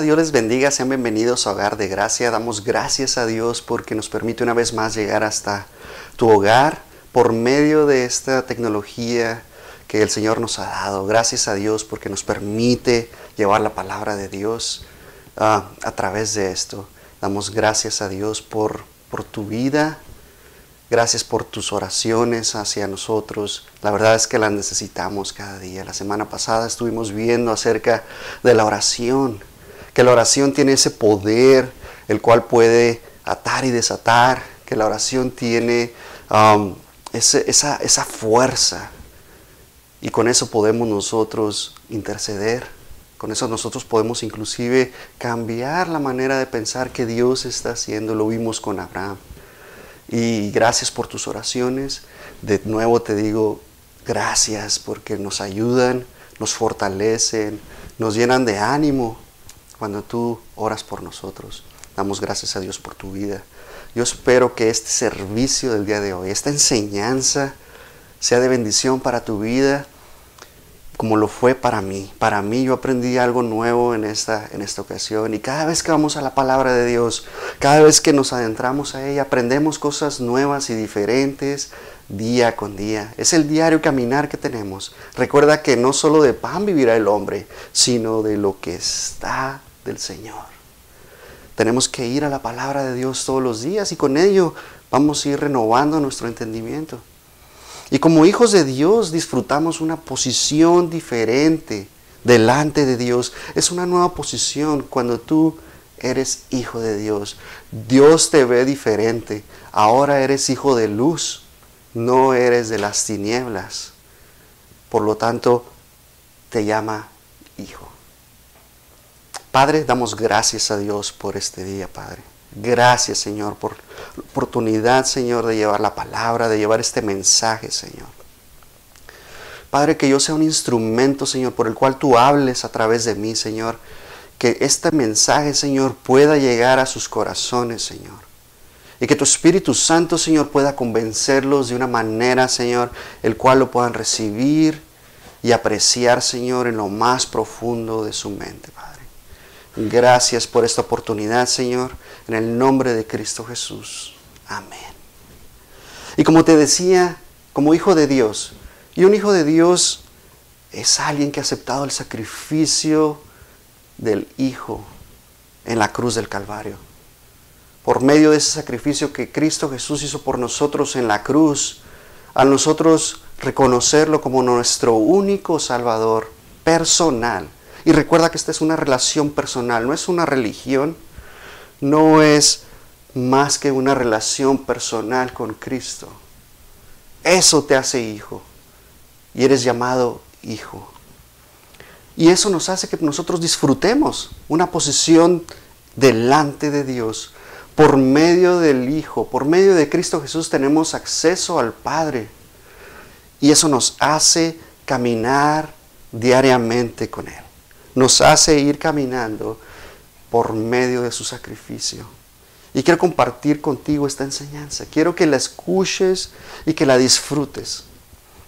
Dios les bendiga, sean bienvenidos a Hogar de Gracia. Damos gracias a Dios porque nos permite una vez más llegar hasta tu hogar por medio de esta tecnología que el Señor nos ha dado. Gracias a Dios porque nos permite llevar la palabra de Dios ah, a través de esto. Damos gracias a Dios por, por tu vida, Gracias por tus oraciones hacia nosotros. La verdad es que las necesitamos cada día. La semana pasada estuvimos viendo acerca de la oración, que la oración tiene ese poder, el cual puede atar y desatar, que la oración tiene um, esa, esa fuerza. Y con eso podemos nosotros interceder. Con eso nosotros podemos inclusive cambiar la manera de pensar que Dios está haciendo. Lo vimos con Abraham. Y gracias por tus oraciones. De nuevo te digo gracias porque nos ayudan, nos fortalecen, nos llenan de ánimo cuando tú oras por nosotros. Damos gracias a Dios por tu vida. Yo espero que este servicio del día de hoy, esta enseñanza, sea de bendición para tu vida como lo fue para mí. Para mí yo aprendí algo nuevo en esta, en esta ocasión y cada vez que vamos a la palabra de Dios, cada vez que nos adentramos a ella, aprendemos cosas nuevas y diferentes día con día. Es el diario caminar que tenemos. Recuerda que no solo de pan vivirá el hombre, sino de lo que está del Señor. Tenemos que ir a la palabra de Dios todos los días y con ello vamos a ir renovando nuestro entendimiento. Y como hijos de Dios disfrutamos una posición diferente delante de Dios. Es una nueva posición cuando tú eres hijo de Dios. Dios te ve diferente. Ahora eres hijo de luz, no eres de las tinieblas. Por lo tanto, te llama hijo. Padre, damos gracias a Dios por este día, Padre. Gracias, Señor, por la oportunidad, Señor, de llevar la palabra, de llevar este mensaje, Señor. Padre, que yo sea un instrumento, Señor, por el cual tú hables a través de mí, Señor. Que este mensaje, Señor, pueda llegar a sus corazones, Señor. Y que tu Espíritu Santo, Señor, pueda convencerlos de una manera, Señor, el cual lo puedan recibir y apreciar, Señor, en lo más profundo de su mente, Padre. Gracias por esta oportunidad, Señor, en el nombre de Cristo Jesús. Amén. Y como te decía, como hijo de Dios, y un hijo de Dios es alguien que ha aceptado el sacrificio del Hijo en la cruz del Calvario. Por medio de ese sacrificio que Cristo Jesús hizo por nosotros en la cruz, a nosotros reconocerlo como nuestro único Salvador personal, y recuerda que esta es una relación personal, no es una religión, no es más que una relación personal con Cristo. Eso te hace hijo y eres llamado hijo. Y eso nos hace que nosotros disfrutemos una posición delante de Dios. Por medio del Hijo, por medio de Cristo Jesús tenemos acceso al Padre. Y eso nos hace caminar diariamente con Él nos hace ir caminando por medio de su sacrificio. Y quiero compartir contigo esta enseñanza. Quiero que la escuches y que la disfrutes.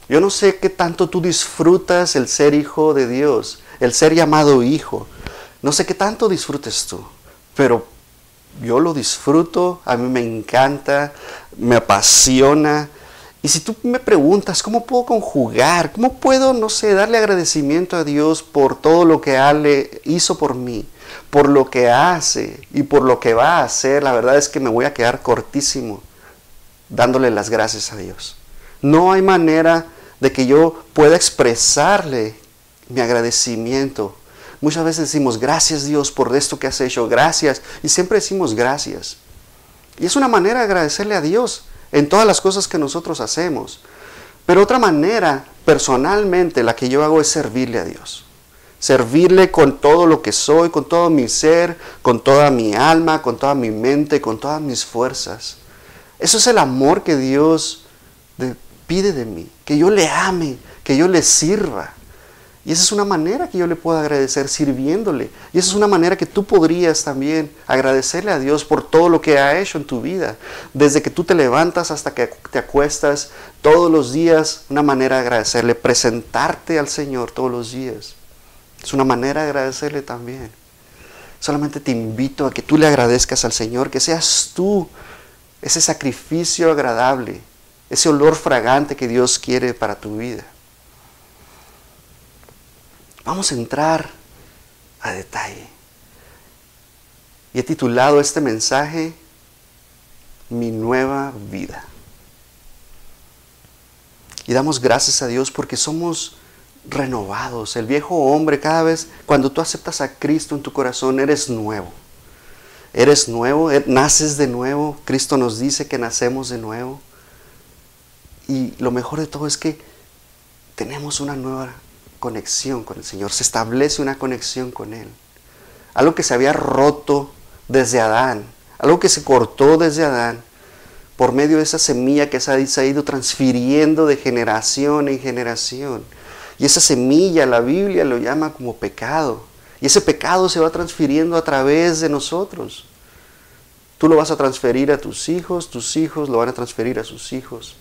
Yo no sé qué tanto tú disfrutas el ser hijo de Dios, el ser llamado hijo. No sé qué tanto disfrutes tú, pero yo lo disfruto, a mí me encanta, me apasiona y si tú me preguntas, ¿cómo puedo conjugar? ¿Cómo puedo, no sé, darle agradecimiento a Dios por todo lo que Ale hizo por mí, por lo que hace y por lo que va a hacer? La verdad es que me voy a quedar cortísimo dándole las gracias a Dios. No hay manera de que yo pueda expresarle mi agradecimiento. Muchas veces decimos, gracias Dios por esto que has hecho, gracias. Y siempre decimos gracias. Y es una manera de agradecerle a Dios en todas las cosas que nosotros hacemos. Pero otra manera, personalmente, la que yo hago es servirle a Dios. Servirle con todo lo que soy, con todo mi ser, con toda mi alma, con toda mi mente, con todas mis fuerzas. Eso es el amor que Dios pide de mí, que yo le ame, que yo le sirva. Y esa es una manera que yo le puedo agradecer sirviéndole. Y esa es una manera que tú podrías también agradecerle a Dios por todo lo que ha hecho en tu vida. Desde que tú te levantas hasta que te acuestas, todos los días, una manera de agradecerle, presentarte al Señor todos los días. Es una manera de agradecerle también. Solamente te invito a que tú le agradezcas al Señor, que seas tú ese sacrificio agradable, ese olor fragante que Dios quiere para tu vida. Vamos a entrar a detalle. Y he titulado este mensaje Mi nueva vida. Y damos gracias a Dios porque somos renovados. El viejo hombre, cada vez, cuando tú aceptas a Cristo en tu corazón, eres nuevo. Eres nuevo, eh, naces de nuevo. Cristo nos dice que nacemos de nuevo. Y lo mejor de todo es que tenemos una nueva conexión con el Señor. Se establece una conexión con Él. Algo que se había roto desde Adán. Algo que se cortó desde Adán por medio de esa semilla que se ha ido transfiriendo de generación en generación. Y esa semilla la Biblia lo llama como pecado. Y ese pecado se va transfiriendo a través de nosotros. Tú lo vas a transferir a tus hijos, tus hijos lo van a transferir a sus hijos.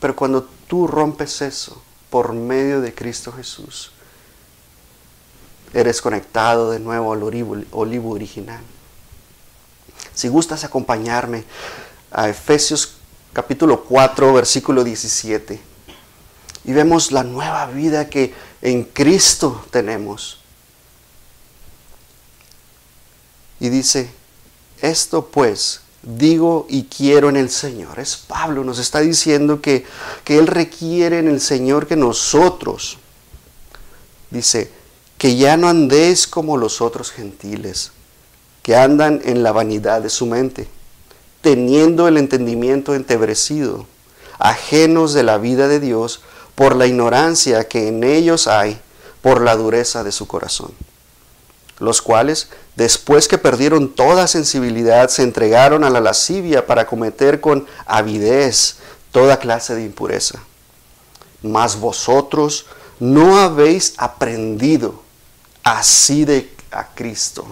Pero cuando tú rompes eso por medio de Cristo Jesús, eres conectado de nuevo al olivo, original. Si gustas acompañarme a Efesios capítulo 4, versículo 17 y vemos la nueva vida que en Cristo tenemos. Y dice, esto pues digo y quiero en el Señor. Es Pablo, nos está diciendo que, que Él requiere en el Señor que nosotros, dice, que ya no andéis como los otros gentiles, que andan en la vanidad de su mente, teniendo el entendimiento entebrecido, ajenos de la vida de Dios, por la ignorancia que en ellos hay, por la dureza de su corazón. Los cuales, después que perdieron toda sensibilidad, se entregaron a la lascivia para cometer con avidez toda clase de impureza. Mas vosotros no habéis aprendido así de a Cristo.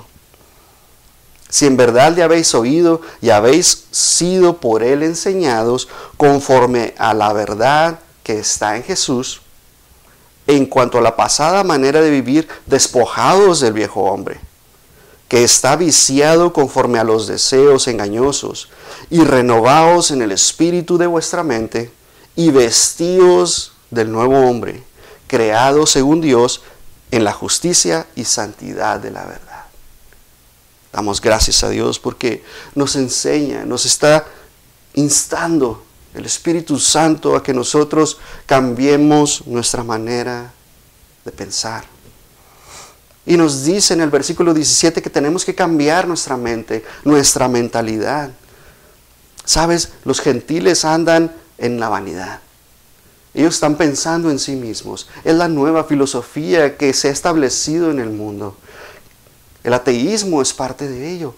Si en verdad le habéis oído y habéis sido por él enseñados conforme a la verdad que está en Jesús, en cuanto a la pasada manera de vivir despojados del viejo hombre, que está viciado conforme a los deseos engañosos, y renovados en el espíritu de vuestra mente, y vestidos del nuevo hombre, creado según Dios en la justicia y santidad de la verdad. Damos gracias a Dios porque nos enseña, nos está instando el Espíritu Santo a que nosotros cambiemos nuestra manera de pensar. Y nos dice en el versículo 17 que tenemos que cambiar nuestra mente, nuestra mentalidad. Sabes, los gentiles andan en la vanidad. Ellos están pensando en sí mismos. Es la nueva filosofía que se ha establecido en el mundo. El ateísmo es parte de ello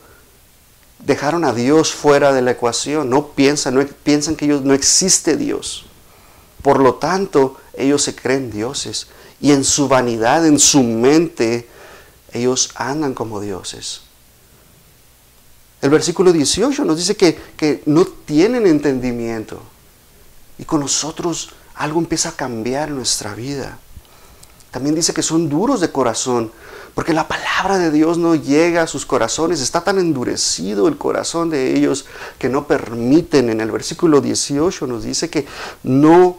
dejaron a Dios fuera de la ecuación, no piensan, piensan que ellos, no existe Dios. Por lo tanto, ellos se creen dioses y en su vanidad, en su mente, ellos andan como dioses. El versículo 18 nos dice que, que no tienen entendimiento y con nosotros algo empieza a cambiar en nuestra vida. También dice que son duros de corazón, porque la palabra de Dios no llega a sus corazones. Está tan endurecido el corazón de ellos que no permiten. En el versículo 18 nos dice que no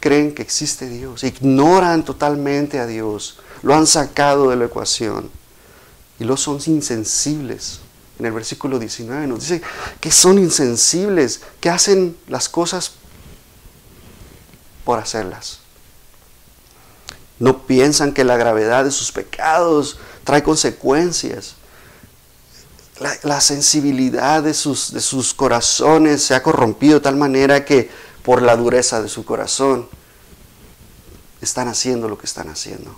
creen que existe Dios. Ignoran totalmente a Dios. Lo han sacado de la ecuación. Y lo son insensibles. En el versículo 19 nos dice que son insensibles, que hacen las cosas por hacerlas. No piensan que la gravedad de sus pecados trae consecuencias. La, sensibilidad de sus, de sus corazones se ha corrompido de tal manera que por la dureza de su corazón están haciendo lo que están haciendo.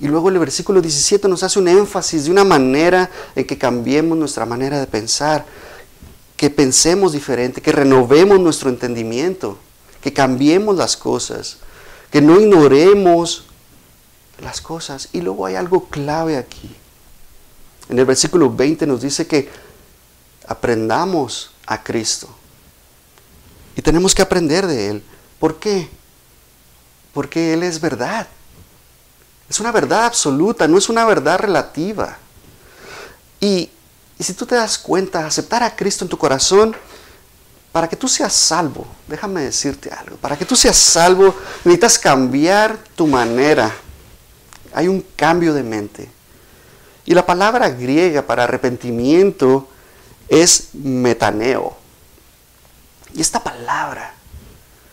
Y luego el versículo 17 nos hace un énfasis de una manera en que cambiemos nuestra manera de pensar, que pensemos diferente, que renovemos nuestro entendimiento, que cambiemos las cosas que no ignoremos las cosas. Y luego hay algo clave aquí. En el versículo 20 nos dice que aprendamos a Cristo. Y tenemos que aprender de Él. ¿Por qué? Porque Él es verdad. Es una verdad absoluta, no es una verdad relativa. Y, y si tú te das cuenta, aceptar a Cristo en tu corazón, para que tú seas salvo, déjame decirte algo, para que tú seas salvo necesitas cambiar tu manera. Hay un cambio de mente. Y la palabra griega para arrepentimiento es metaneo. Y esta palabra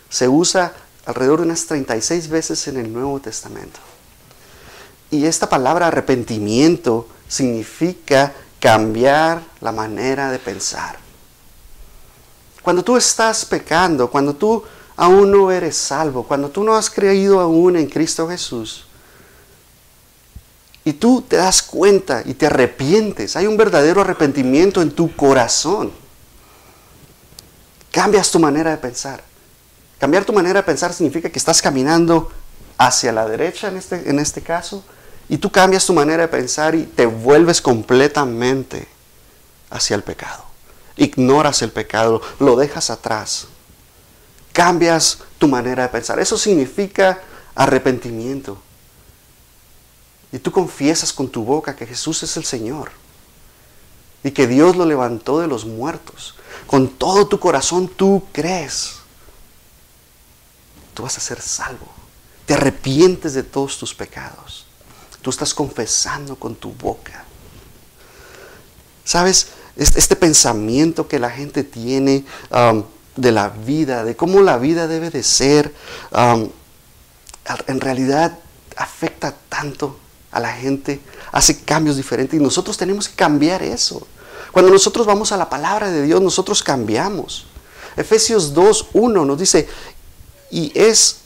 se usa alrededor de unas 36 veces en el Nuevo Testamento. Y esta palabra arrepentimiento significa cambiar la manera de pensar. Cuando tú estás pecando, cuando tú aún no eres salvo, cuando tú no has creído aún en Cristo Jesús, y tú te das cuenta y te arrepientes, hay un verdadero arrepentimiento en tu corazón, cambias tu manera de pensar. Cambiar tu manera de pensar significa que estás caminando hacia la derecha en este, en este caso, y tú cambias tu manera de pensar y te vuelves completamente hacia el pecado. Ignoras el pecado, lo dejas atrás. Cambias tu manera de pensar. Eso significa arrepentimiento. Y tú confiesas con tu boca que Jesús es el Señor. Y que Dios lo levantó de los muertos. Con todo tu corazón tú crees. Tú vas a ser salvo. Te arrepientes de todos tus pecados. Tú estás confesando con tu boca. ¿Sabes? Este, pensamiento que la gente tiene um, de la vida, de cómo la vida debe de ser, um, en realidad afecta tanto a la gente, hace cambios diferentes y nosotros tenemos que cambiar eso. Cuando nosotros vamos a la palabra de Dios, nosotros cambiamos. Efesios 2, 1 nos dice, y es,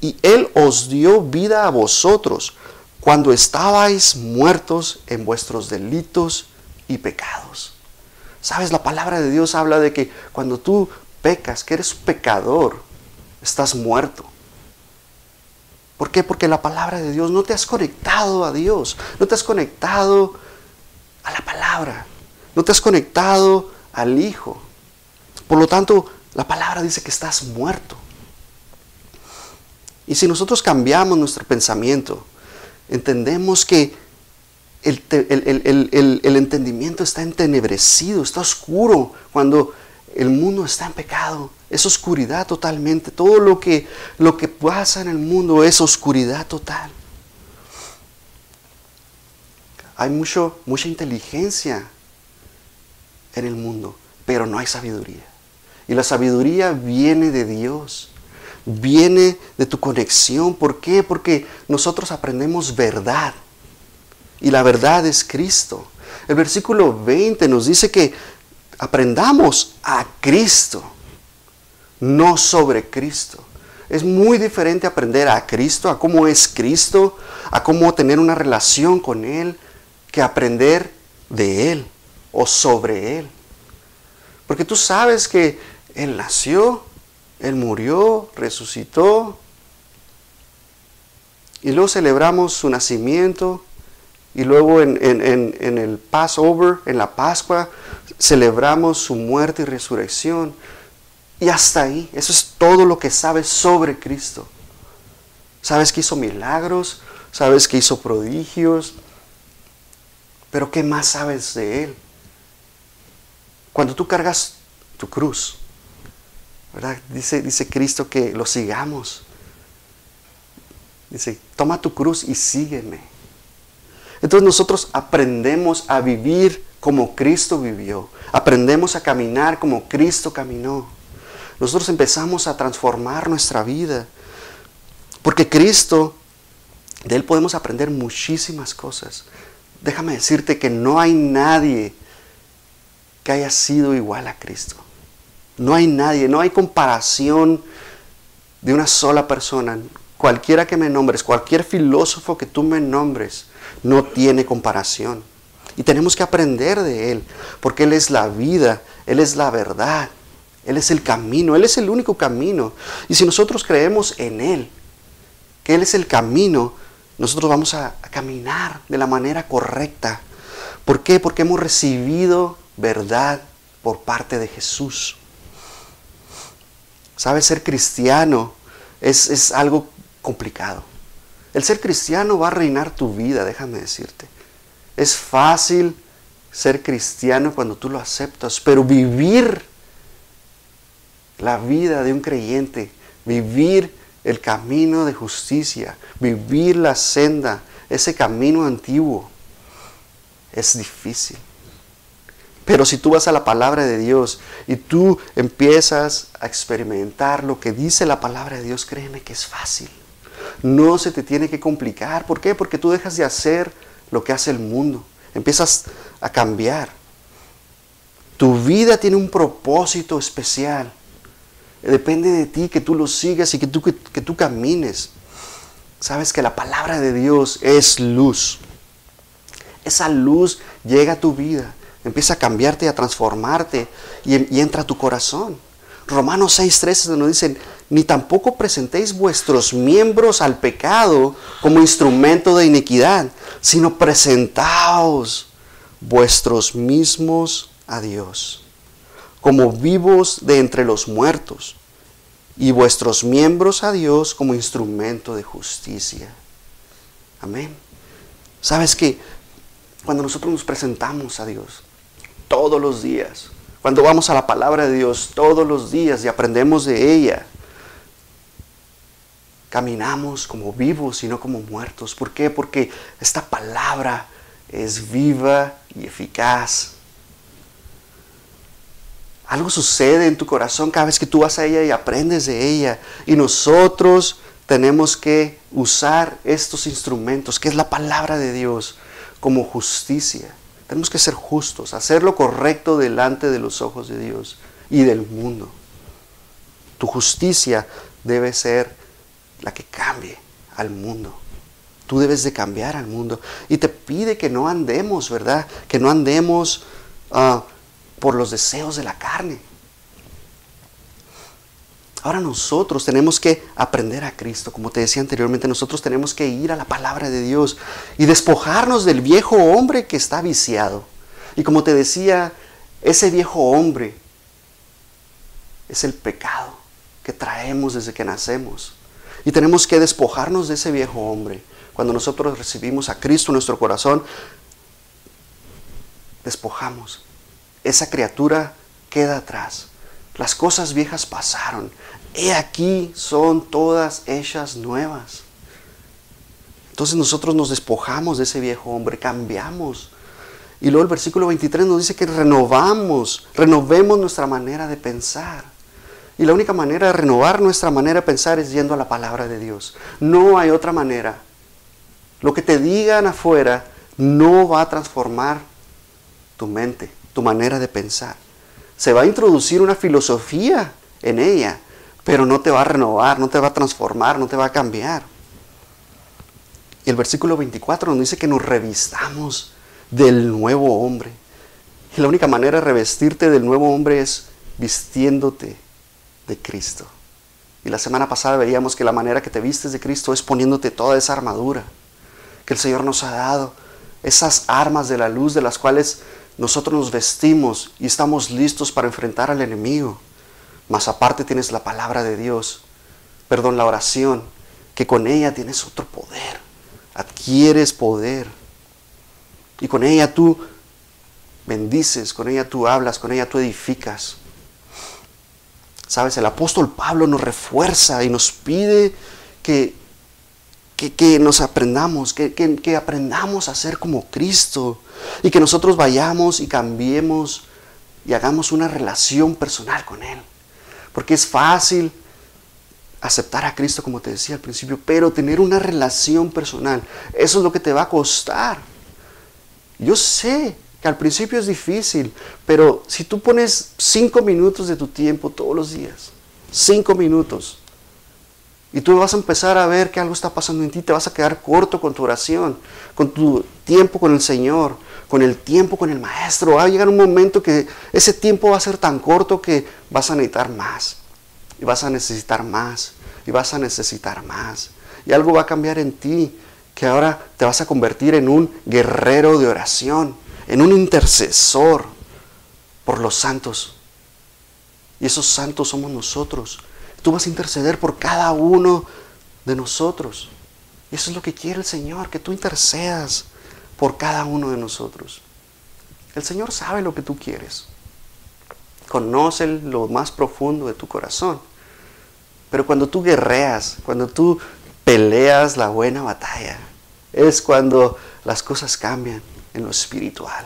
y Él os dio vida a vosotros cuando estabais muertos en vuestros delitos y pecados. Sabes, la palabra de Dios habla de que cuando tú pecas, que eres pecador, estás muerto. ¿Por qué? Porque la palabra de Dios no te has conectado a Dios, no te has conectado a la palabra, no te has conectado al Hijo. Por lo tanto, la palabra dice que estás muerto. Y si nosotros cambiamos nuestro pensamiento, entendemos que el, el, entendimiento está entenebrecido, está oscuro cuando el mundo está en pecado. Es oscuridad totalmente. Todo lo que, lo que pasa en el mundo es oscuridad total. Hay mucho, mucha inteligencia en el mundo, pero no hay sabiduría. Y la sabiduría viene de Dios, viene de tu conexión. ¿Por qué? Porque nosotros aprendemos verdad. Y la verdad es Cristo. El versículo 20 nos dice que aprendamos a Cristo no sobre Cristo. Es muy diferente aprender a Cristo, a cómo es Cristo, a cómo tener una relación con Él, que aprender de Él o sobre Él. Porque tú sabes que Él nació, Él murió, resucitó, y luego celebramos su nacimiento, y luego en, en el Passover, en la Pascua, celebramos su muerte y resurrección. Y hasta ahí, eso es todo lo que sabes sobre Cristo. Sabes que hizo milagros, sabes que hizo prodigios, pero ¿qué más sabes de Él? Cuando tú cargas tu cruz. Dice, dice Cristo que lo sigamos. Dice, toma tu cruz y sígueme. Entonces nosotros aprendemos a vivir como Cristo vivió. Aprendemos a caminar como Cristo caminó nosotros empezamos a transformar nuestra vida. Porque Cristo, de Él podemos aprender muchísimas cosas. Déjame decirte que no hay nadie que haya sido igual a Cristo. No hay nadie, no hay comparación de una sola persona. Cualquiera que me nombres, cualquier filósofo que tú me nombres, no tiene comparación. Y tenemos que aprender de Él, porque Él es la vida, Él es la verdad. Él es el camino, Él es el único camino. Y si nosotros creemos en Él, que Él es el camino, nosotros vamos a, caminar de la manera correcta. ¿Por qué? Porque hemos recibido verdad por parte de Jesús. ¿Sabes? Ser cristiano es, es algo complicado. El ser cristiano va a reinar tu vida, déjame decirte. Es fácil ser cristiano cuando tú lo aceptas, pero vivir la vida de un creyente, vivir el camino de justicia, vivir la senda, ese camino antiguo, es difícil. Pero si tú vas a la palabra de Dios y tú empiezas a experimentar lo que dice la palabra de Dios, créeme que es fácil. No se te tiene que complicar. ¿Por qué? Porque tú dejas de hacer lo que hace el mundo. Empiezas a cambiar. Tu vida tiene un propósito especial. Depende de ti que tú lo sigas y que tú, que, tú camines. Sabes que la palabra de Dios es luz. Esa luz llega a tu vida, empieza a cambiarte, a transformarte y, y entra a tu corazón. Romanos 6:13 nos dicen, ni tampoco presentéis vuestros miembros al pecado como instrumento de iniquidad, sino presentaos vuestros mismos a Dios como vivos de entre los muertos, y vuestros miembros a Dios como instrumento de justicia. Amén. ¿Sabes que Cuando nosotros nos presentamos a Dios todos los días, cuando vamos a la palabra de Dios todos los días y aprendemos de ella, caminamos como vivos y no como muertos. ¿Por qué? Porque esta palabra es viva y eficaz algo sucede en tu corazón cada vez que tú vas a ella y aprendes de ella. Y nosotros tenemos que usar estos instrumentos, que es la palabra de Dios, como justicia. Tenemos que ser justos, hacer lo correcto delante de los ojos de Dios y del mundo. Tu justicia debe ser la que cambie al mundo. Tú debes de cambiar al mundo. Y te pide que no andemos, ¿verdad? Que no andemos... Uh, por los deseos de la carne. Ahora nosotros tenemos que aprender a Cristo, como te decía anteriormente, nosotros tenemos que ir a la palabra de Dios y despojarnos del viejo hombre que está viciado. Y como te decía, ese viejo hombre es el pecado que traemos desde que nacemos. Y tenemos que despojarnos de ese viejo hombre. Cuando nosotros recibimos a Cristo en nuestro corazón, despojamos esa criatura queda atrás. Las cosas viejas pasaron. He aquí son todas hechas nuevas. Entonces nosotros nos despojamos de ese viejo hombre, cambiamos. Y luego el versículo 23 nos dice que renovamos, renovemos nuestra manera de pensar. Y la única manera de renovar nuestra manera de pensar es yendo a la palabra de Dios. No hay otra manera. Lo que te digan afuera no va a transformar tu mente tu manera de pensar. Se va a introducir una filosofía en ella, pero no te va a renovar, no te va a transformar, no te va a cambiar. Y el versículo 24 nos dice que nos revistamos del nuevo hombre. Y la única manera de revestirte del nuevo hombre es vistiéndote de Cristo. Y la semana pasada veíamos que la manera que te vistes de Cristo es poniéndote toda esa armadura que el Señor nos ha dado, esas armas de la luz de las cuales nosotros nos vestimos y estamos listos para enfrentar al enemigo. Más aparte tienes la palabra de Dios, perdón, la oración, que con ella tienes otro poder, adquieres poder. Y con ella tú bendices, con ella tú hablas, con ella tú edificas. Sabes, el apóstol Pablo nos refuerza y nos pide que que, nos aprendamos, que, que, aprendamos a ser como Cristo y que nosotros vayamos y cambiemos y hagamos una relación personal con Él. Porque es fácil aceptar a Cristo, como te decía al principio, pero tener una relación personal, eso es lo que te va a costar. Yo sé que al principio es difícil, pero si tú pones cinco minutos de tu tiempo todos los días, cinco minutos, y tú vas a empezar a ver que algo está pasando en ti, te vas a quedar corto con tu oración, con tu tiempo con el Señor, con el tiempo con el Maestro. Va a llegar un momento que ese tiempo va a ser tan corto que vas a necesitar más. Y vas a necesitar más. Y vas a necesitar más. Y algo va a cambiar en ti, que ahora te vas a convertir en un guerrero de oración, en un intercesor por los santos. Y esos santos somos nosotros Tú vas a interceder por cada uno de nosotros. Eso es lo que quiere el Señor, que tú intercedas por cada uno de nosotros. El Señor sabe lo que tú quieres. Conoce lo más profundo de tu corazón. Pero cuando tú guerreas, cuando tú peleas la buena batalla, es cuando las cosas cambian en lo espiritual.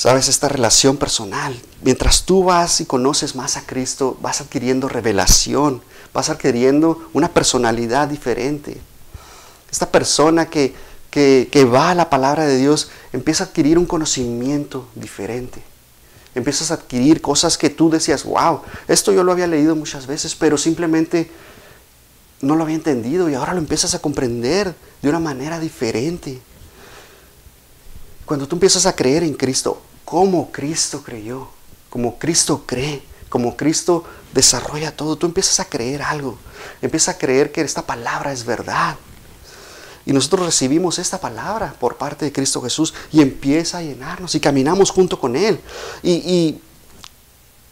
Sabes, esta relación personal, mientras tú vas y conoces más a Cristo, vas adquiriendo revelación, vas adquiriendo una personalidad diferente. Esta persona que, que, va a la palabra de Dios empieza a adquirir un conocimiento diferente. Empiezas a adquirir cosas que tú decías, wow, esto yo lo había leído muchas veces, pero simplemente no lo había entendido y ahora lo empiezas a comprender de una manera diferente. Cuando tú empiezas a creer en Cristo, como Cristo creyó, como Cristo cree, como Cristo desarrolla todo, tú empiezas a creer algo, empiezas a creer que esta palabra es verdad. Y nosotros recibimos esta palabra por parte de Cristo Jesús y empieza a llenarnos y caminamos junto con Él. Y,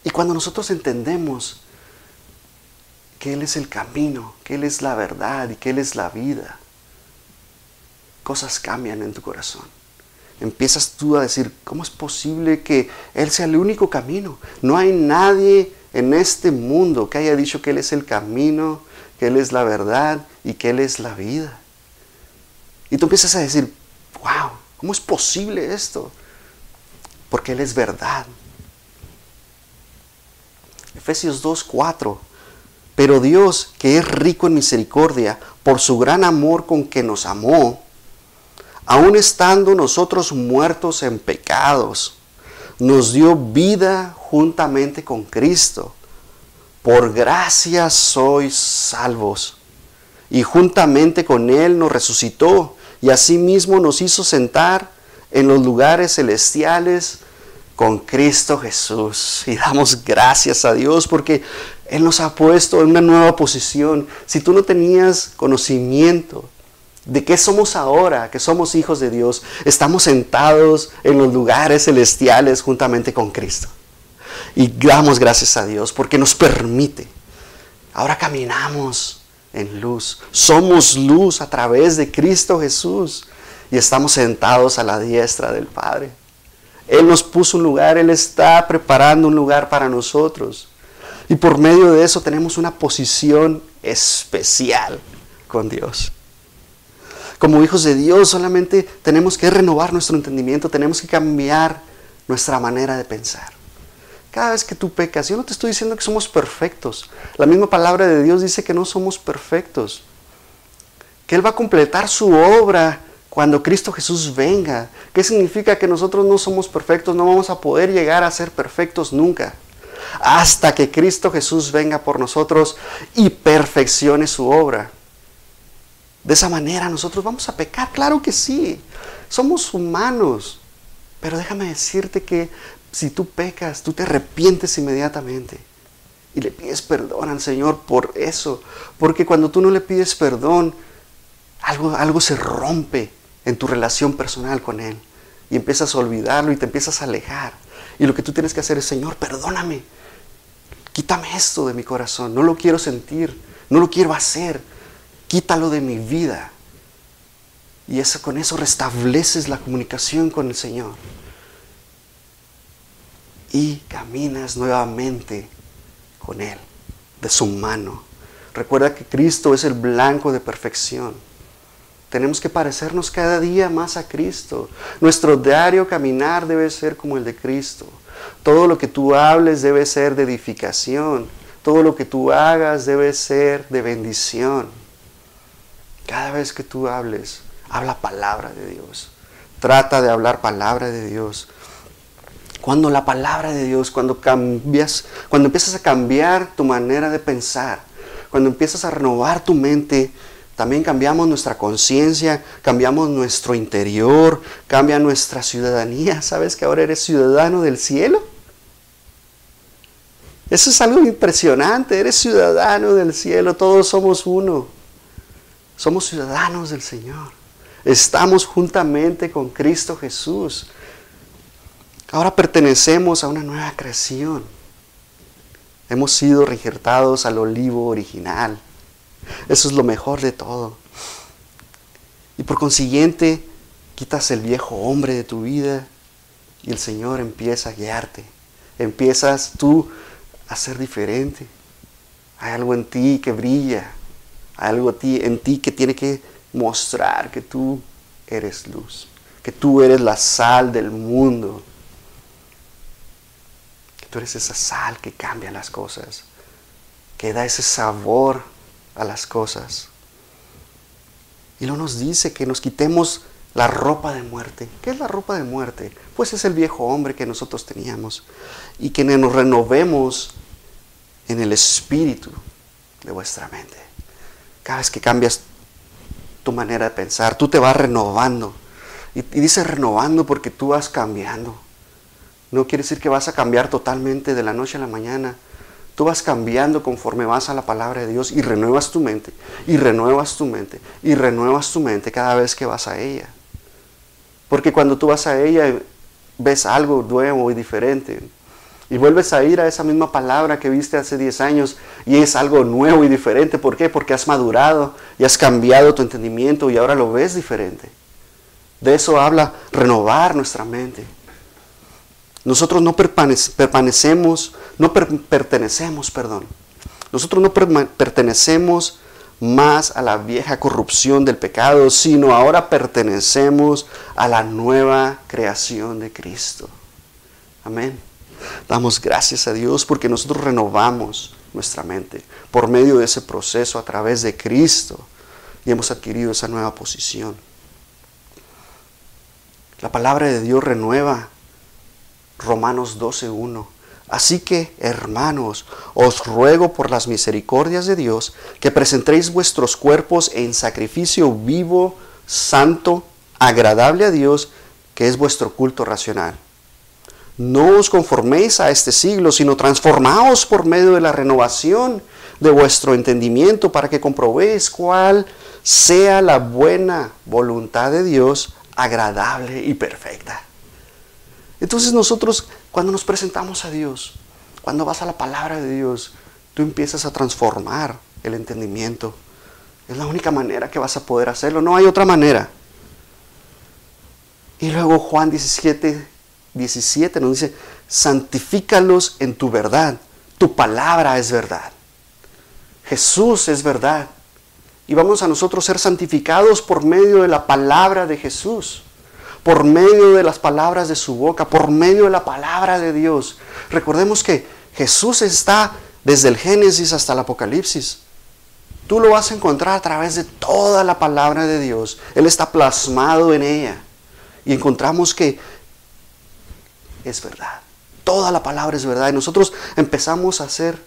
y cuando nosotros entendemos que Él es el camino, que Él es la verdad y que Él es la vida, cosas cambian en tu corazón empiezas tú a decir, ¿cómo es posible que Él sea el único camino? No hay nadie en este mundo que haya dicho que Él es el camino, que Él es la verdad y que Él es la vida. Y tú empiezas a decir, wow, ¿cómo es posible esto? Porque Él es verdad. Efesios 2, 4. Pero Dios, que es rico en misericordia, por su gran amor con que nos amó, aun estando nosotros muertos en pecados, nos dio vida juntamente con Cristo. Por gracia sois salvos. Y juntamente con Él nos resucitó y asimismo nos hizo sentar en los lugares celestiales con Cristo Jesús. Y damos gracias a Dios porque Él nos ha puesto en una nueva posición. Si tú no tenías conocimiento, de qué somos ahora, que somos hijos de Dios, estamos sentados en los lugares celestiales juntamente con Cristo. Y damos gracias a Dios porque nos permite. Ahora caminamos en luz. Somos luz a través de Cristo Jesús. Y estamos sentados a la diestra del Padre. Él nos puso un lugar, Él está preparando un lugar para nosotros. Y por medio de eso tenemos una posición especial con Dios como hijos de Dios solamente tenemos que renovar nuestro entendimiento, tenemos que cambiar nuestra manera de pensar. Cada vez que tú pecas, yo no te estoy diciendo que somos perfectos. La misma palabra de Dios dice que no somos perfectos. Que Él va a completar su obra cuando Cristo Jesús venga. ¿Qué significa que nosotros no somos perfectos? No vamos a poder llegar a ser perfectos nunca. Hasta que Cristo Jesús venga por nosotros y perfeccione su obra. De esa manera nosotros vamos a pecar, claro que sí. Somos humanos. Pero déjame decirte que si tú pecas, tú te arrepientes inmediatamente. Y le pides perdón al Señor por eso. Porque cuando tú no le pides perdón, algo, algo se rompe en tu relación personal con Él. Y empiezas a olvidarlo y te empiezas a alejar. Y lo que tú tienes que hacer es, Señor, perdóname. Quítame esto de mi corazón. No lo quiero sentir. No lo quiero hacer quítalo de mi vida. Y con eso restableces la comunicación con el Señor. Y caminas nuevamente con Él, de su mano. Recuerda que Cristo es el blanco de perfección. Tenemos que parecernos cada día más a Cristo. Nuestro diario caminar debe ser como el de Cristo. Todo lo que tú hables debe ser de edificación. Todo lo que tú hagas debe ser de bendición. Cada vez que tú hables, habla palabra de Dios. Trata de hablar palabra de Dios. Cuando la palabra de Dios, cuando cambias, cuando empiezas a cambiar tu manera de pensar, cuando empiezas a renovar tu mente, también cambiamos nuestra conciencia, cambiamos nuestro interior, cambia nuestra ciudadanía. ¿Sabes que ahora eres ciudadano del cielo? Eso es algo impresionante, eres ciudadano del cielo, todos somos uno. Somos ciudadanos del Señor. Estamos juntamente con Cristo Jesús. Ahora pertenecemos a una nueva creación. Hemos sido reinjertados al olivo original. Eso es lo mejor de todo. Y por consiguiente, quitas el viejo hombre de tu vida y el Señor empieza a guiarte. Empiezas tú a ser diferente. Hay algo en ti que brilla. Algo en ti que tiene que mostrar que tú eres luz. Que tú eres la sal del mundo. Que tú eres esa sal que cambia las cosas. Que da ese sabor a las cosas. Y no nos dice que nos quitemos la ropa de muerte. ¿Qué es la ropa de muerte? Pues es el viejo hombre que nosotros teníamos. Y que nos renovemos en el espíritu de vuestra mente. Cada vez que cambias tu manera de pensar, tú te vas renovando. Y, dice renovando porque tú vas cambiando. No quiere decir que vas a cambiar totalmente de la noche a la mañana. Tú vas cambiando conforme vas a la palabra de Dios y renuevas tu mente, y renuevas tu mente, y renuevas tu mente cada vez que vas a ella. Porque cuando tú vas a ella ves algo nuevo y diferente. Y vuelves a ir a esa misma palabra que viste hace 10 años y es algo nuevo y diferente. ¿Por qué? Porque has madurado y has cambiado tu entendimiento y ahora lo ves diferente. De eso habla renovar nuestra mente. Nosotros no permanecemos, no pertenecemos, perdón. Nosotros no pertenecemos más a la vieja corrupción del pecado, sino ahora pertenecemos a la nueva creación de Cristo. Amén. Damos gracias a Dios porque nosotros renovamos nuestra mente por medio de ese proceso a través de Cristo y hemos adquirido esa nueva posición. La palabra de Dios renueva Romanos 12.1 Así que, hermanos, os ruego por las misericordias de Dios que presentéis vuestros cuerpos en sacrificio vivo, santo, agradable a Dios, que es vuestro culto racional. No os conforméis a este siglo, sino transformaos por medio de la renovación de vuestro entendimiento para que comprobéis cuál sea la buena voluntad de Dios, agradable y perfecta. Entonces nosotros cuando nos presentamos a Dios, cuando vas a la palabra de Dios, tú empiezas a transformar el entendimiento. Es la única manera que vas a poder hacerlo, no hay otra manera. Y luego Juan 17, 17 nos dice, santifícalos en tu verdad, tu palabra es verdad. Jesús es verdad. Y vamos a nosotros ser santificados por medio de la palabra de Jesús por medio de las palabras de su boca, por medio de la palabra de Dios. Recordemos que Jesús está desde el Génesis hasta el Apocalipsis. Tú lo vas a encontrar a través de toda la palabra de Dios. Él está plasmado en ella. Y encontramos que es verdad. Toda la palabra es verdad. Y nosotros empezamos a ser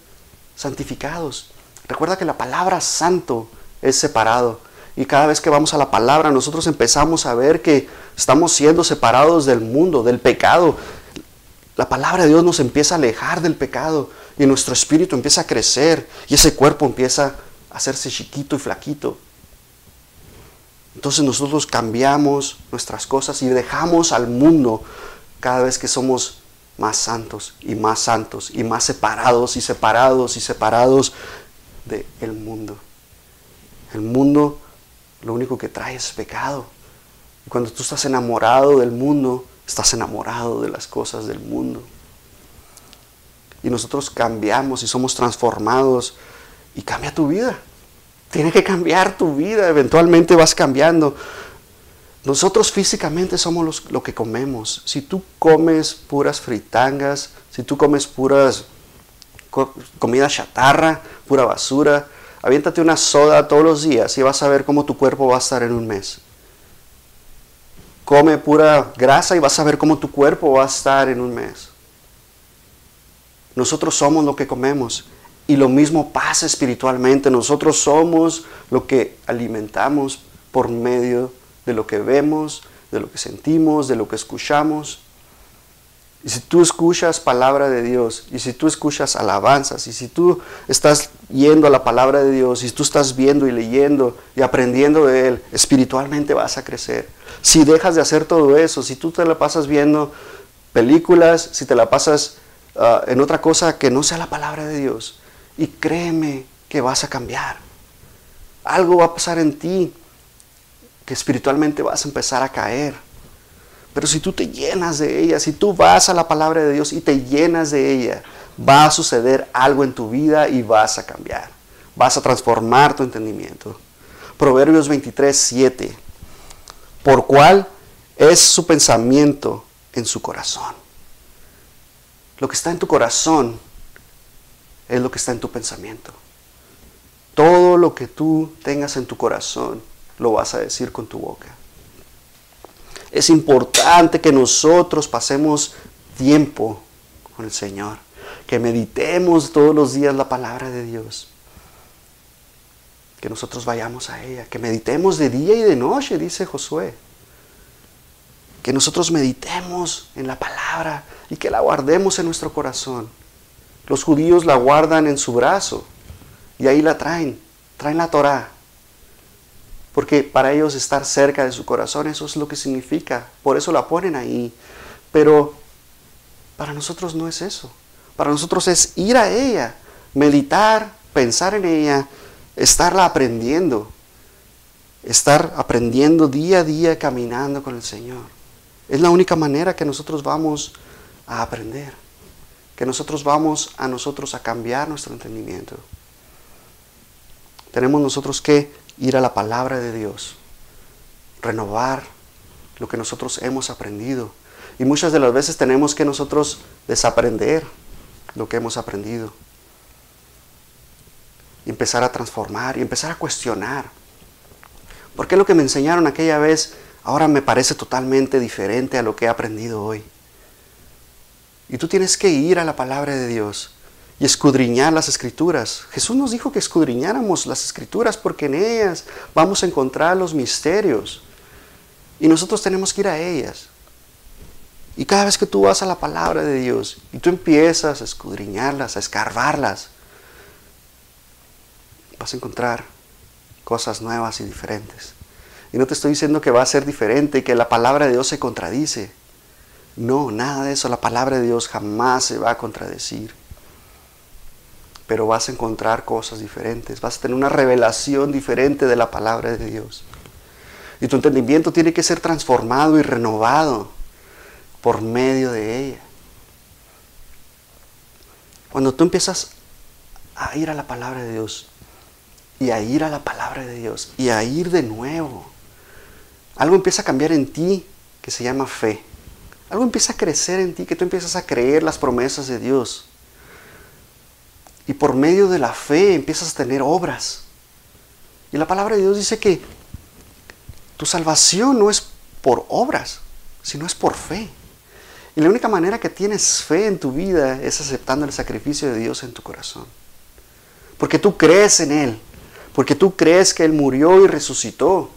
santificados. Recuerda que la palabra santo es separado. Y cada vez que vamos a la palabra, nosotros empezamos a ver que estamos siendo separados del mundo, del pecado. La palabra de Dios nos empieza a alejar del pecado y nuestro espíritu empieza a crecer y ese cuerpo empieza a hacerse chiquito y flaquito. Entonces nosotros cambiamos nuestras cosas y dejamos al mundo cada vez que somos más santos y más santos y más separados y separados y separados del mundo. El mundo lo único que trae es pecado. Y cuando tú estás enamorado del mundo, estás enamorado de las cosas del mundo. Y nosotros cambiamos y somos transformados y cambia tu vida. Tiene que cambiar tu vida, eventualmente vas cambiando. Nosotros físicamente somos lo que comemos. Si tú comes puras fritangas, si tú comes puras comida chatarra, pura basura, Aviéntate una soda todos los días y vas a ver cómo tu cuerpo va a estar en un mes. Come pura grasa y vas a ver cómo tu cuerpo va a estar en un mes. Nosotros somos lo que comemos. Y lo mismo pasa espiritualmente. Nosotros somos lo que alimentamos por medio de lo que vemos, de lo que sentimos, de lo que escuchamos. Y si tú escuchas palabra de Dios, y si tú escuchas alabanzas, y si tú estás yendo a la palabra de Dios, y tú estás viendo y leyendo y aprendiendo de Él, espiritualmente vas a crecer. Si dejas de hacer todo eso, si tú te la pasas viendo películas, si te la pasas ah, en otra cosa que no sea la palabra de Dios. Y créeme que vas a cambiar. Algo va a pasar en ti que espiritualmente vas a empezar a caer. Pero si tú te llenas de ella, si tú vas a la palabra de Dios y te llenas de ella, va a suceder algo en tu vida y vas a cambiar. Vas a transformar tu entendimiento. Proverbios 23, 7. Por cuál es su pensamiento en su corazón. Lo que está en tu corazón es lo que está en tu pensamiento. Todo lo que tú tengas en tu corazón lo vas a decir con tu boca. Es importante que nosotros pasemos tiempo con el Señor, que meditemos todos los días la palabra de Dios, que nosotros vayamos a ella, que meditemos de día y de noche, dice Josué, que nosotros meditemos en la palabra y que la guardemos en nuestro corazón. Los judíos la guardan en su brazo y ahí la traen, traen la Torah porque para ellos estar cerca de su corazón, eso es lo que significa. Por eso la ponen ahí. Pero para nosotros no es eso. Para nosotros es ir a ella, meditar, pensar en ella, estarla aprendiendo. Estar aprendiendo día a día caminando con el Señor. Es la única manera que nosotros vamos a aprender. Que nosotros vamos a nosotros a cambiar nuestro entendimiento. Tenemos nosotros que ir a la palabra de Dios, renovar lo que nosotros hemos aprendido. Y muchas de las veces tenemos que nosotros desaprender lo que hemos aprendido. Empezar a transformar y empezar a cuestionar. ¿Por qué lo que me enseñaron aquella vez ahora me parece totalmente diferente a lo que he aprendido hoy? Y tú tienes que ir a la palabra de Dios y escudriñar las escrituras. Jesús nos dijo que escudriñáramos las escrituras porque en ellas vamos a encontrar los misterios. Y nosotros tenemos que ir a ellas. Y cada vez que tú vas a la palabra de Dios y tú empiezas a escudriñarlas, a escarbarlas, vas a encontrar cosas nuevas y diferentes. Y no te estoy diciendo que va a ser diferente y que la palabra de Dios se contradice. No, nada de eso. La palabra de Dios jamás se va a contradecir pero vas a encontrar cosas diferentes, vas a tener una revelación diferente de la palabra de Dios. Y tu entendimiento tiene que ser transformado y renovado por medio de ella. Cuando tú empiezas a ir a la palabra de Dios y a ir a la palabra de Dios y a ir de nuevo, algo empieza a cambiar en ti que se llama fe. Algo empieza a crecer en ti que tú empiezas a creer las promesas de Dios. Y por medio de la fe empiezas a tener obras. Y la palabra de Dios dice que tu salvación no es por obras, sino es por fe. Y la única manera que tienes fe en tu vida es aceptando el sacrificio de Dios en tu corazón. Porque tú crees en Él. Porque tú crees que Él murió y resucitó.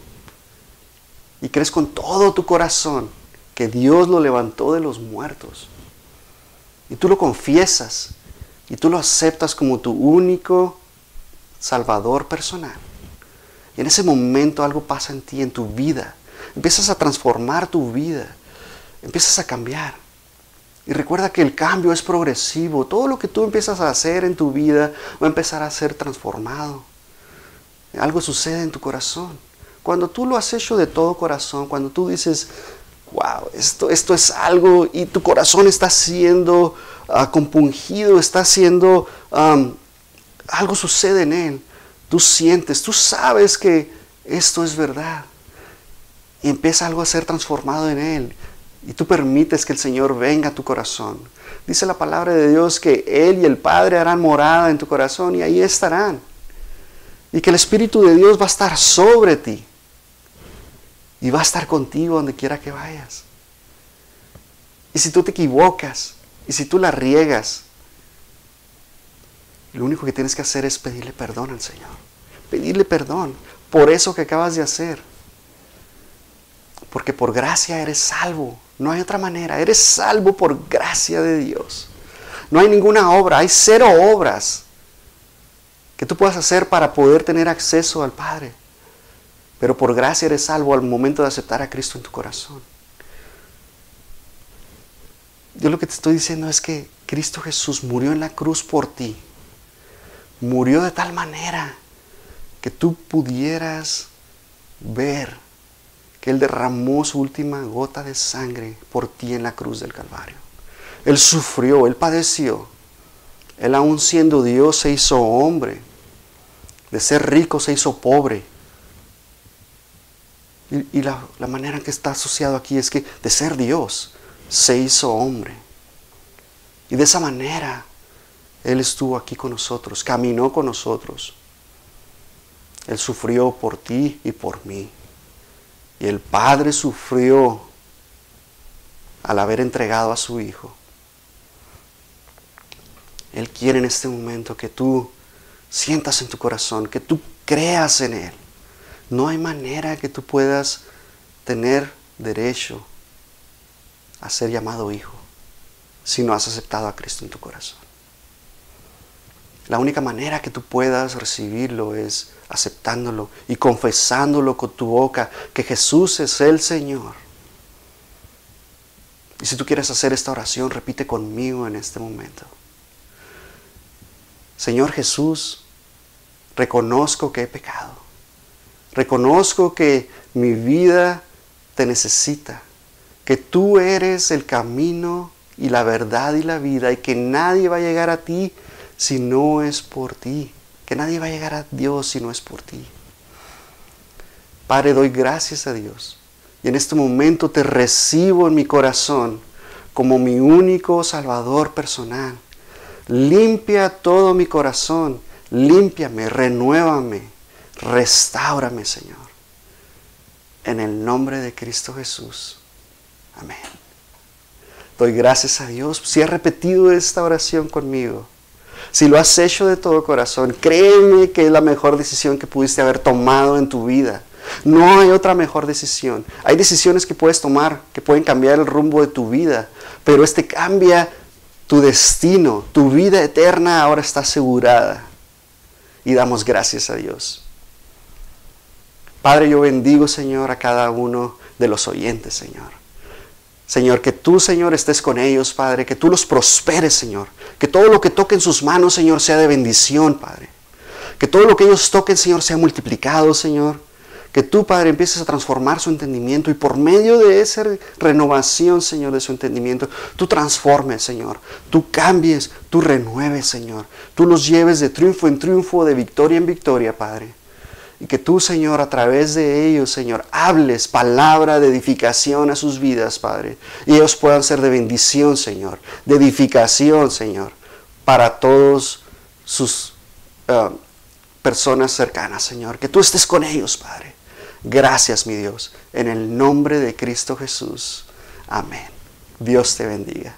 Y crees con todo tu corazón que Dios lo levantó de los muertos. Y tú lo confiesas y tú lo aceptas como tu único Salvador personal. Y en ese momento algo pasa en ti, en tu vida. Empiezas a transformar tu vida. Empiezas a cambiar. Y recuerda que el cambio es progresivo. Todo lo que tú empiezas a hacer en tu vida va a empezar a ser transformado. Algo sucede en tu corazón. Cuando tú lo has hecho de todo corazón, cuando tú dices, wow, esto, esto es algo y tu corazón está siendo uh, compungido, está siendo, algo sucede en él. Tú sientes, tú sabes que esto es verdad. Y empieza algo a ser transformado en él. Y tú permites que el Señor venga a tu corazón. Dice la palabra de Dios que Él y el Padre harán morada en tu corazón y ahí estarán. Y que el Espíritu de Dios va a estar sobre ti. Y va a estar contigo donde quiera que vayas. Y si tú te equivocas, y si tú la riegas, lo único que tienes que hacer es pedirle perdón al Señor. Pedirle perdón por eso que acabas de hacer. Porque por gracia eres salvo. No hay otra manera. Eres salvo por gracia de Dios. No hay ninguna obra. Hay cero obras que tú puedas hacer para poder tener acceso al Padre. Pero por gracia eres salvo al momento de aceptar a Cristo en tu corazón. yo lo que te estoy diciendo es que Cristo Jesús murió en la cruz por ti. Murió de tal manera que tú pudieras ver que Él derramó su última gota de sangre por ti en la cruz del Calvario. Él sufrió, Él padeció. Él aún siendo Dios se hizo hombre. De ser rico se hizo pobre. Y, la, la manera en que está asociado aquí es que de ser Dios se hizo hombre. Y de esa manera Él estuvo aquí con nosotros, caminó con nosotros. Él sufrió por ti y por mí. Y el Padre sufrió al haber entregado a su Hijo. Él quiere en este momento que tú sientas en tu corazón, que tú creas en Él. No hay manera que tú puedas tener derecho a ser llamado hijo si no has aceptado a Cristo en tu corazón. La única manera que tú puedas recibirlo es aceptándolo y confesándolo con tu boca que Jesús es el Señor. Y si tú quieres hacer esta oración, repite conmigo en este momento. Señor Jesús, reconozco que he pecado. Reconozco que mi vida te necesita. Que tú eres el camino y la verdad y la vida y que nadie va a llegar a ti si no es por ti que nadie va a llegar a Dios si no es por ti. Padre, doy gracias a Dios. Y en este momento te recibo en mi corazón como mi único Salvador personal. Limpia todo mi corazón. Límpiame, renuévame, restáurame, Señor. En el nombre de Cristo Jesús. Amén. Doy gracias a Dios si ha repetido esta oración conmigo si lo has hecho de todo corazón, créeme que es la mejor decisión que pudiste haber tomado en tu vida. No hay otra mejor decisión. Hay decisiones que puedes tomar que pueden cambiar el rumbo de tu vida, pero este cambia tu destino, tu vida eterna ahora está asegurada. Y damos gracias a Dios. Padre, yo bendigo, Señor, a cada uno de los oyentes, Señor. Señor, que tú, Señor, estés con ellos, Padre, que tú los prosperes, Señor. Que todo lo que toque en sus manos, Señor, sea de bendición, Padre. Que todo lo que ellos toquen, Señor, sea multiplicado, Señor. Que tú, Padre, empieces a transformar su entendimiento y por medio de esa renovación, Señor, de su entendimiento, tú transformes, Señor. Tú cambies, tú renueves, Señor. Tú los lleves de triunfo en triunfo, de victoria en victoria, Padre. Y que tú, Señor, a través de ellos, Señor, hables palabra de edificación a sus vidas, Padre. Y ellos puedan ser de bendición, Señor, de edificación, Señor, para todos sus uh, personas cercanas, Señor. Que tú estés con ellos, Padre. Gracias, mi Dios. En el nombre de Cristo Jesús. Amén. Dios te bendiga.